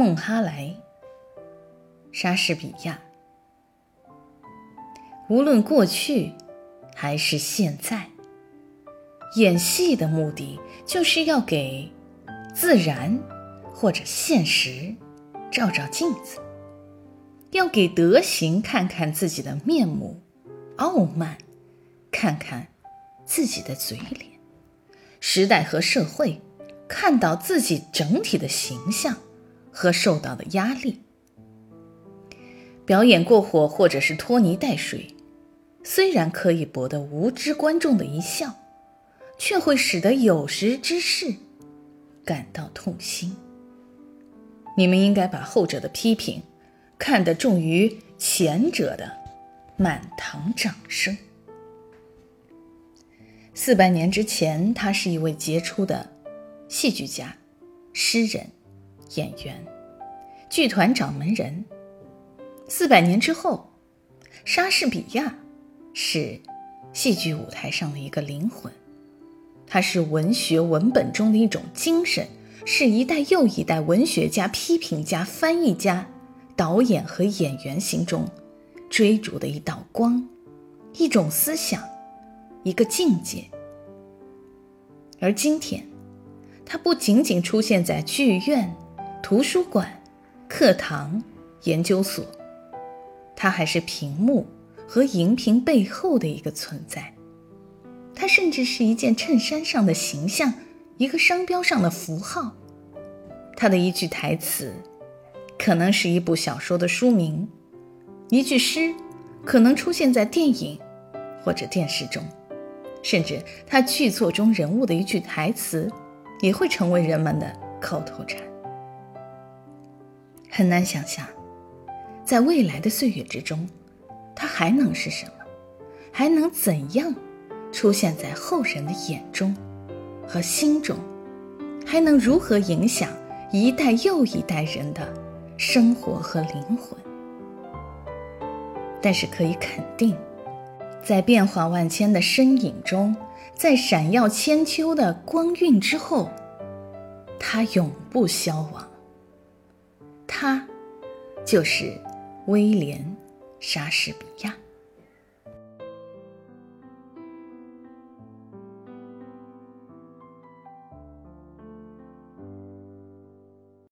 孟哈莱，莎士比亚。无论过去还是现在，演戏的目的就是要给自然或者现实照照镜子，要给德行看看自己的面目，傲慢看看自己的嘴脸，时代和社会看到自己整体的形象和受到的压力。表演过火或者是拖泥带水。虽然可以博得无知观众的一笑，却会使得有识之士感到痛心。你们应该把后者的批评看得重于前者的满堂掌声。四百年之前，他是一位杰出的戏剧家、诗人、演员、剧团掌门人。四百年之后，莎士比亚。是戏剧舞台上的一个灵魂，它是文学文本中的一种精神，是一代又一代文学家、批评家、翻译家、导演和演员心中追逐的一道光，一种思想，一个境界。而今天，它不仅仅出现在剧院、图书馆、课堂、研究所，它还是屏幕。和荧屏背后的一个存在，它甚至是一件衬衫上的形象，一个商标上的符号。它的一句台词，可能是一部小说的书名；一句诗，可能出现在电影或者电视中；甚至它剧作中人物的一句台词，也会成为人们的口头禅。很难想象，在未来的岁月之中。它还能是什么？还能怎样出现在后人的眼中和心中？还能如何影响一代又一代人的生活和灵魂？但是可以肯定，在变化万千的身影中，在闪耀千秋的光晕之后，它永不消亡。他就是威廉。莎士比亚。